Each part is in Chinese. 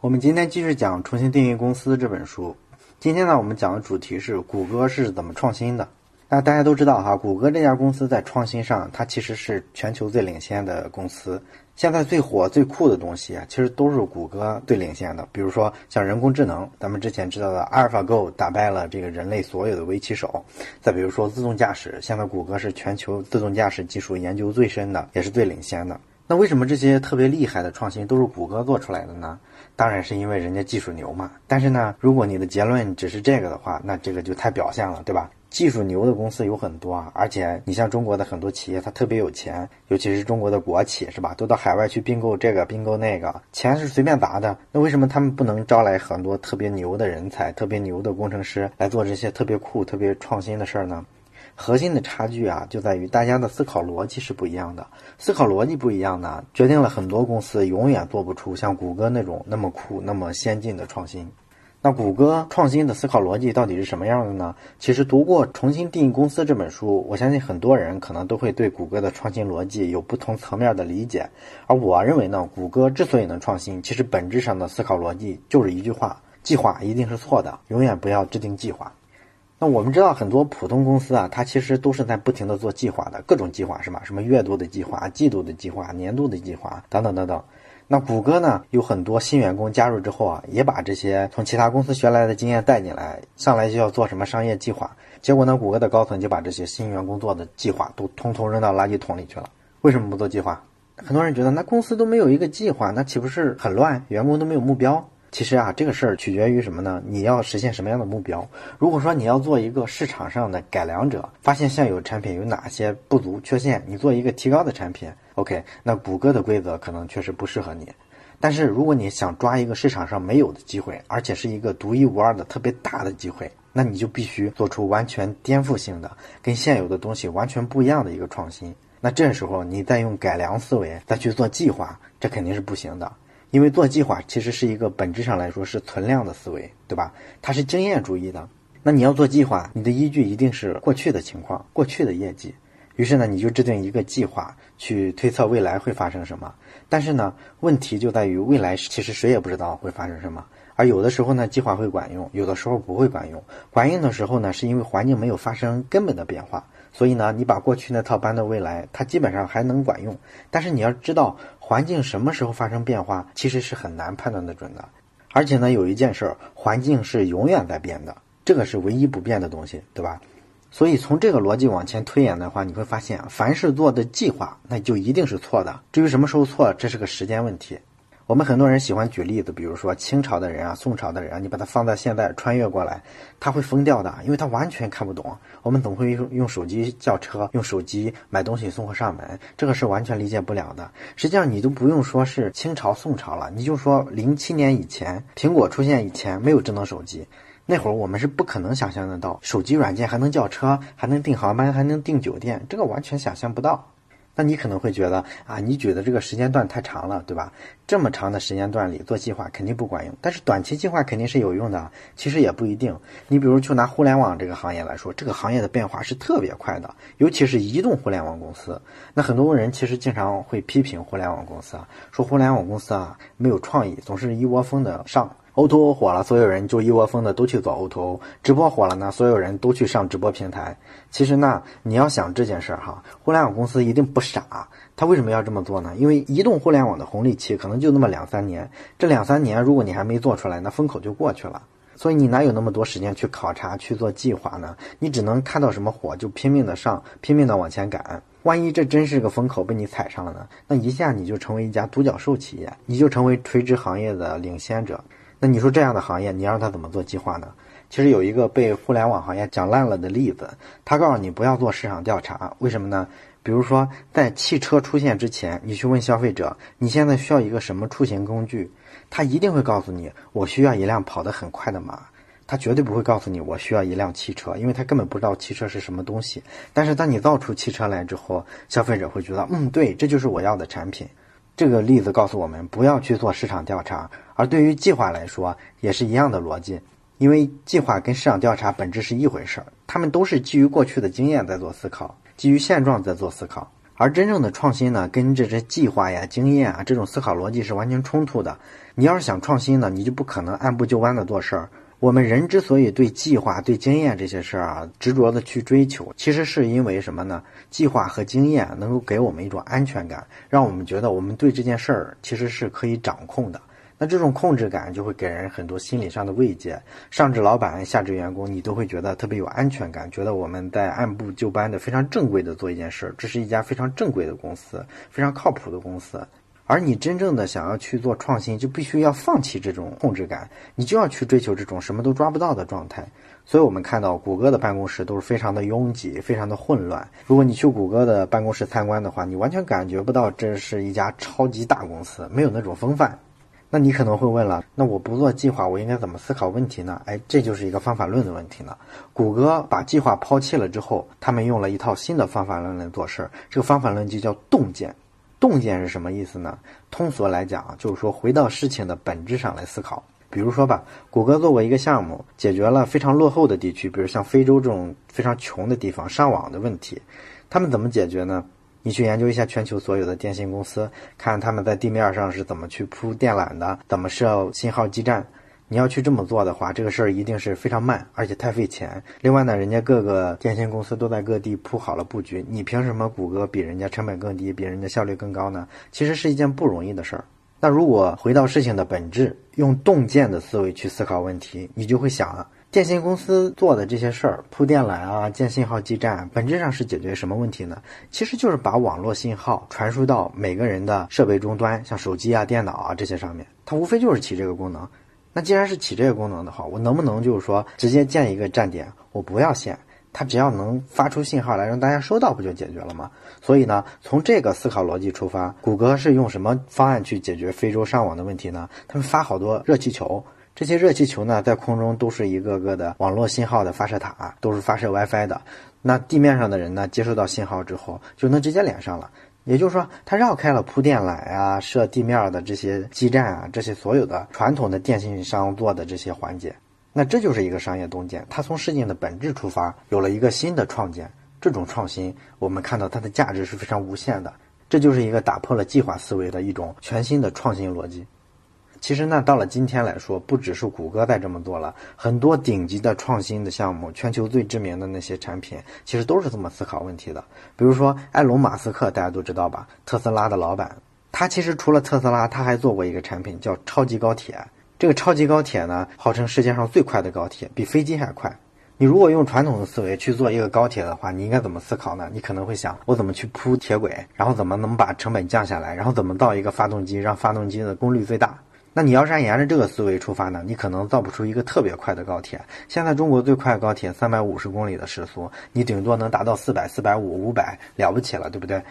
我们今天继续讲《重新定义公司》这本书。今天呢，我们讲的主题是谷歌是怎么创新的。那大家都知道哈，谷歌这家公司在创新上，它其实是全球最领先的公司。现在最火、最酷的东西啊，其实都是谷歌最领先的。比如说像人工智能，咱们之前知道的 AlphaGo 打败了这个人类所有的围棋手。再比如说自动驾驶，现在谷歌是全球自动驾驶技术研究最深的，也是最领先的。那为什么这些特别厉害的创新都是谷歌做出来的呢？当然是因为人家技术牛嘛。但是呢，如果你的结论只是这个的话，那这个就太表象了，对吧？技术牛的公司有很多啊，而且你像中国的很多企业，它特别有钱，尤其是中国的国企，是吧？都到海外去并购这个并购那个，钱是随便砸的。那为什么他们不能招来很多特别牛的人才、特别牛的工程师来做这些特别酷、特别创新的事儿呢？核心的差距啊，就在于大家的思考逻辑是不一样的。思考逻辑不一样呢，决定了很多公司永远做不出像谷歌那种那么酷、那么先进的创新。那谷歌创新的思考逻辑到底是什么样的呢？其实读过《重新定义公司》这本书，我相信很多人可能都会对谷歌的创新逻辑有不同层面的理解。而我认为呢，谷歌之所以能创新，其实本质上的思考逻辑就是一句话：计划一定是错的，永远不要制定计划。那我们知道很多普通公司啊，它其实都是在不停的做计划的，各种计划是吧？什么月度的计划、季度的计划、年度的计划等等等等。那谷歌呢，有很多新员工加入之后啊，也把这些从其他公司学来的经验带进来，上来就要做什么商业计划。结果呢，谷歌的高层就把这些新员工做的计划都通通扔到垃圾桶里去了。为什么不做计划？很多人觉得那公司都没有一个计划，那岂不是很乱？员工都没有目标？其实啊，这个事儿取决于什么呢？你要实现什么样的目标？如果说你要做一个市场上的改良者，发现现有产品有哪些不足、缺陷，你做一个提高的产品，OK，那谷歌的规则可能确实不适合你。但是如果你想抓一个市场上没有的机会，而且是一个独一无二的特别大的机会，那你就必须做出完全颠覆性的、跟现有的东西完全不一样的一个创新。那这时候你再用改良思维再去做计划，这肯定是不行的。因为做计划其实是一个本质上来说是存量的思维，对吧？它是经验主义的。那你要做计划，你的依据一定是过去的情况、过去的业绩。于是呢，你就制定一个计划去推测未来会发生什么。但是呢，问题就在于未来其实谁也不知道会发生什么。而有的时候呢，计划会管用，有的时候不会管用。管用的时候呢，是因为环境没有发生根本的变化。所以呢，你把过去那套搬到未来，它基本上还能管用。但是你要知道，环境什么时候发生变化，其实是很难判断的准的。而且呢，有一件事儿，环境是永远在变的，这个是唯一不变的东西，对吧？所以从这个逻辑往前推演的话，你会发现，凡是做的计划，那就一定是错的。至于什么时候错，这是个时间问题。我们很多人喜欢举例子，比如说清朝的人啊、宋朝的人啊，你把它放在现在穿越过来，他会疯掉的，因为他完全看不懂。我们总会用用手机叫车，用手机买东西送货上门，这个是完全理解不了的。实际上，你都不用说是清朝、宋朝了，你就说零七年以前，苹果出现以前没有智能手机，那会儿我们是不可能想象得到手机软件还能叫车，还能订航班，还能订酒店，这个完全想象不到。那你可能会觉得啊，你举的这个时间段太长了，对吧？这么长的时间段里做计划肯定不管用，但是短期计划肯定是有用的。其实也不一定。你比如就拿互联网这个行业来说，这个行业的变化是特别快的，尤其是移动互联网公司。那很多人其实经常会批评互联网公司啊，说互联网公司啊没有创意，总是一窝蜂的上。OtoO 火了，所有人就一窝蜂的都去做 OtoO。直播火了呢，所有人都去上直播平台。其实呢，你要想这件事儿哈，互联网公司一定不傻。他为什么要这么做呢？因为移动互联网的红利期可能就那么两三年。这两三年，如果你还没做出来，那风口就过去了。所以你哪有那么多时间去考察、去做计划呢？你只能看到什么火就拼命的上，拼命的往前赶。万一这真是个风口被你踩上了呢？那一下你就成为一家独角兽企业，你就成为垂直行业的领先者。那你说这样的行业，你让他怎么做计划呢？其实有一个被互联网行业讲烂了的例子，他告诉你不要做市场调查，为什么呢？比如说在汽车出现之前，你去问消费者你现在需要一个什么出行工具，他一定会告诉你我需要一辆跑得很快的马，他绝对不会告诉你我需要一辆汽车，因为他根本不知道汽车是什么东西。但是当你造出汽车来之后，消费者会觉得嗯，对，这就是我要的产品。这个例子告诉我们，不要去做市场调查。而对于计划来说，也是一样的逻辑，因为计划跟市场调查本质是一回事儿，他们都是基于过去的经验在做思考，基于现状在做思考。而真正的创新呢，跟这些计划呀、经验啊这种思考逻辑是完全冲突的。你要是想创新呢，你就不可能按部就班的做事儿。我们人之所以对计划、对经验这些事儿啊执着的去追求，其实是因为什么呢？计划和经验能够给我们一种安全感，让我们觉得我们对这件事儿其实是可以掌控的。那这种控制感就会给人很多心理上的慰藉，上至老板，下至员工，你都会觉得特别有安全感，觉得我们在按部就班的、非常正规的做一件事儿，这是一家非常正规的公司，非常靠谱的公司。而你真正的想要去做创新，就必须要放弃这种控制感，你就要去追求这种什么都抓不到的状态。所以我们看到谷歌的办公室都是非常的拥挤，非常的混乱。如果你去谷歌的办公室参观的话，你完全感觉不到这是一家超级大公司，没有那种风范。那你可能会问了，那我不做计划，我应该怎么思考问题呢？哎，这就是一个方法论的问题了。谷歌把计划抛弃了之后，他们用了一套新的方法论来做事儿，这个方法论就叫洞见。洞见是什么意思呢？通俗来讲，就是说回到事情的本质上来思考。比如说吧，谷歌做过一个项目，解决了非常落后的地区，比如像非洲这种非常穷的地方上网的问题。他们怎么解决呢？你去研究一下全球所有的电信公司，看他们在地面上是怎么去铺电缆的，怎么设信号基站。你要去这么做的话，这个事儿一定是非常慢，而且太费钱。另外呢，人家各个电信公司都在各地铺好了布局，你凭什么谷歌比人家成本更低，比人家效率更高呢？其实是一件不容易的事儿。那如果回到事情的本质，用洞见的思维去思考问题，你就会想啊，电信公司做的这些事儿，铺电缆啊，建信号基站，本质上是解决什么问题呢？其实就是把网络信号传输到每个人的设备终端，像手机啊、电脑啊这些上面，它无非就是起这个功能。那既然是起这个功能的话，我能不能就是说直接建一个站点，我不要线，它只要能发出信号来让大家收到，不就解决了吗？所以呢，从这个思考逻辑出发，谷歌是用什么方案去解决非洲上网的问题呢？他们发好多热气球，这些热气球呢在空中都是一个个的网络信号的发射塔，都是发射 WiFi 的。那地面上的人呢接收到信号之后，就能直接连上了。也就是说，它绕开了铺电缆啊、设地面的这些基站啊，这些所有的传统的电信商做的这些环节，那这就是一个商业洞见。它从事情的本质出发，有了一个新的创建。这种创新，我们看到它的价值是非常无限的。这就是一个打破了计划思维的一种全新的创新逻辑。其实呢，到了今天来说，不只是谷歌在这么做了，很多顶级的创新的项目，全球最知名的那些产品，其实都是这么思考问题的。比如说埃隆·马斯克，大家都知道吧？特斯拉的老板，他其实除了特斯拉，他还做过一个产品叫超级高铁。这个超级高铁呢，号称世界上最快的高铁，比飞机还快。你如果用传统的思维去做一个高铁的话，你应该怎么思考呢？你可能会想，我怎么去铺铁轨，然后怎么能把成本降下来，然后怎么造一个发动机，让发动机的功率最大。那你要是按沿着这个思维出发呢，你可能造不出一个特别快的高铁。现在中国最快高铁三百五十公里的时速，你顶多能达到四百、四百五、五百，了不起了，对不对？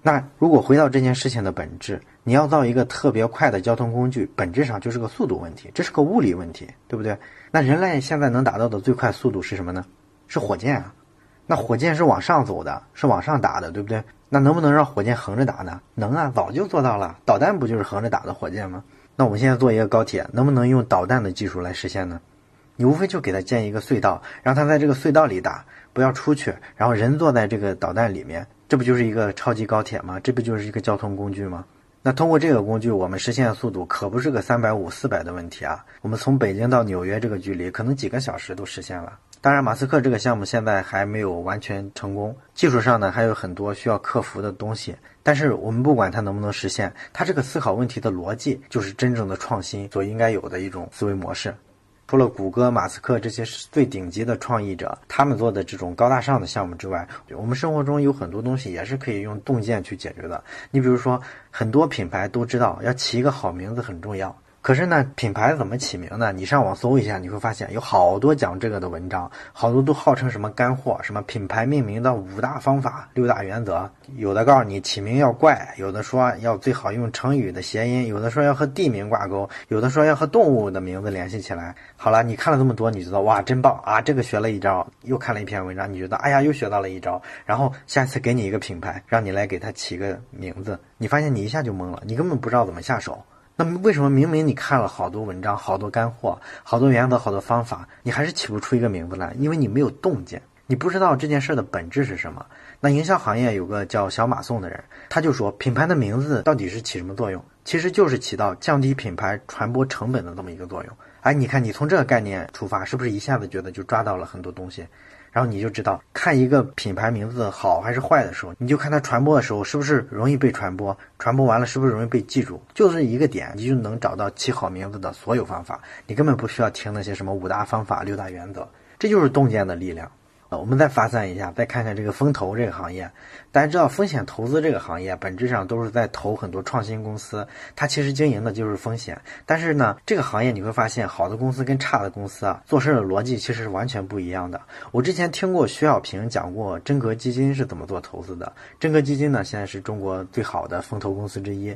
那如果回到这件事情的本质，你要造一个特别快的交通工具，本质上就是个速度问题，这是个物理问题，对不对？那人类现在能达到的最快速度是什么呢？是火箭啊。那火箭是往上走的，是往上打的，对不对？那能不能让火箭横着打呢？能啊，早就做到了。导弹不就是横着打的火箭吗？那我们现在做一个高铁，能不能用导弹的技术来实现呢？你无非就给它建一个隧道，让它在这个隧道里打，不要出去，然后人坐在这个导弹里面，这不就是一个超级高铁吗？这不就是一个交通工具吗？那通过这个工具，我们实现的速度可不是个三百五、四百的问题啊！我们从北京到纽约这个距离，可能几个小时都实现了。当然，马斯克这个项目现在还没有完全成功，技术上呢还有很多需要克服的东西。但是我们不管它能不能实现，它这个思考问题的逻辑就是真正的创新所应该有的一种思维模式。除了谷歌、马斯克这些最顶级的创意者，他们做的这种高大上的项目之外，我们生活中有很多东西也是可以用洞见去解决的。你比如说，很多品牌都知道要起一个好名字很重要。可是呢，品牌怎么起名呢？你上网搜一下，你会发现有好多讲这个的文章，好多都号称什么干货，什么品牌命名的五大方法、六大原则。有的告诉你起名要怪，有的说要最好用成语的谐音，有的说要和地名挂钩，有的说要和动物的名字联系起来。好了，你看了这么多，你觉得哇，真棒啊！这个学了一招，又看了一篇文章，你觉得哎呀，又学到了一招。然后下次给你一个品牌，让你来给它起个名字，你发现你一下就懵了，你根本不知道怎么下手。那么为什么明明你看了好多文章、好多干货、好多原则、好多方法，你还是起不出一个名字来？因为你没有洞见，你不知道这件事的本质是什么。那营销行业有个叫小马宋的人，他就说，品牌的名字到底是起什么作用？其实就是起到降低品牌传播成本的这么一个作用。哎，你看，你从这个概念出发，是不是一下子觉得就抓到了很多东西？然后你就知道，看一个品牌名字好还是坏的时候，你就看它传播的时候是不是容易被传播，传播完了是不是容易被记住，就是一个点，你就能找到起好名字的所有方法。你根本不需要听那些什么五大方法、六大原则，这就是洞见的力量。我们再发散一下，再看看这个风投这个行业。大家知道，风险投资这个行业本质上都是在投很多创新公司，它其实经营的就是风险。但是呢，这个行业你会发现，好的公司跟差的公司啊，做事的逻辑其实是完全不一样的。我之前听过徐小平讲过真格基金是怎么做投资的。真格基金呢，现在是中国最好的风投公司之一。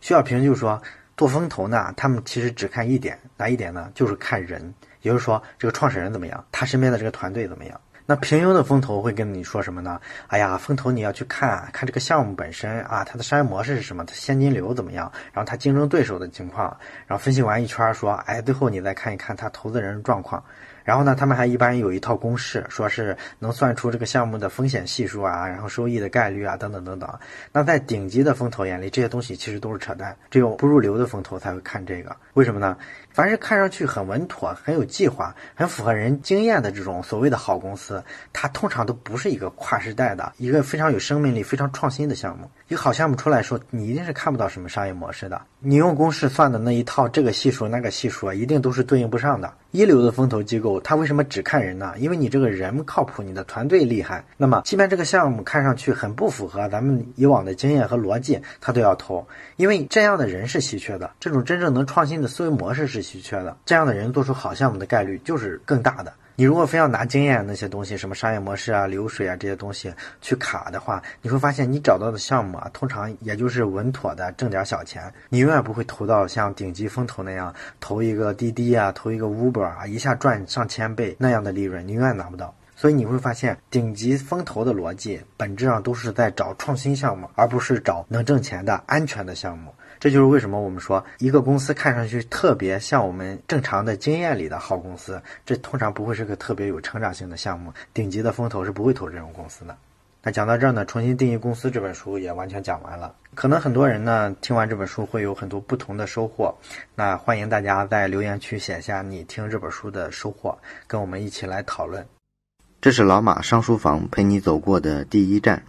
徐小平就说，做风投呢，他们其实只看一点，哪一点呢？就是看人，也就是说，这个创始人怎么样，他身边的这个团队怎么样。那平庸的风投会跟你说什么呢？哎呀，风投你要去看看这个项目本身啊，它的商业模式是什么，它现金流怎么样，然后它竞争对手的情况，然后分析完一圈说，哎，最后你再看一看它投资人状况。然后呢，他们还一般有一套公式，说是能算出这个项目的风险系数啊，然后收益的概率啊，等等等等。那在顶级的风投眼里，这些东西其实都是扯淡，只有不入流的风投才会看这个。为什么呢？凡是看上去很稳妥、很有计划、很符合人经验的这种所谓的好公司，它通常都不是一个跨时代的、一个非常有生命力、非常创新的项目。一个好项目出来说，你一定是看不到什么商业模式的。你用公式算的那一套，这个系数、那个系数，一定都是对应不上的。一流的风投机构，他为什么只看人呢？因为你这个人靠谱，你的团队厉害。那么，即便这个项目看上去很不符合咱们以往的经验和逻辑，他都要投，因为这样的人是稀缺的，这种真正能创新的思维模式是稀缺的。这样的人做出好项目的概率就是更大的。你如果非要拿经验那些东西，什么商业模式啊、流水啊这些东西去卡的话，你会发现你找到的项目啊，通常也就是稳妥的挣点小钱，你永远不会投到像顶级风投那样投一个滴滴啊、投一个 Uber 啊，一下赚上千倍那样的利润，你永远拿不到。所以你会发现，顶级风投的逻辑本质上都是在找创新项目，而不是找能挣钱的安全的项目。这就是为什么我们说一个公司看上去特别像我们正常的经验里的好公司，这通常不会是个特别有成长性的项目。顶级的风投是不会投这种公司的。那讲到这儿呢，重新定义公司这本书也完全讲完了。可能很多人呢听完这本书会有很多不同的收获。那欢迎大家在留言区写下你听这本书的收获，跟我们一起来讨论。这是老马上书房陪你走过的第一站。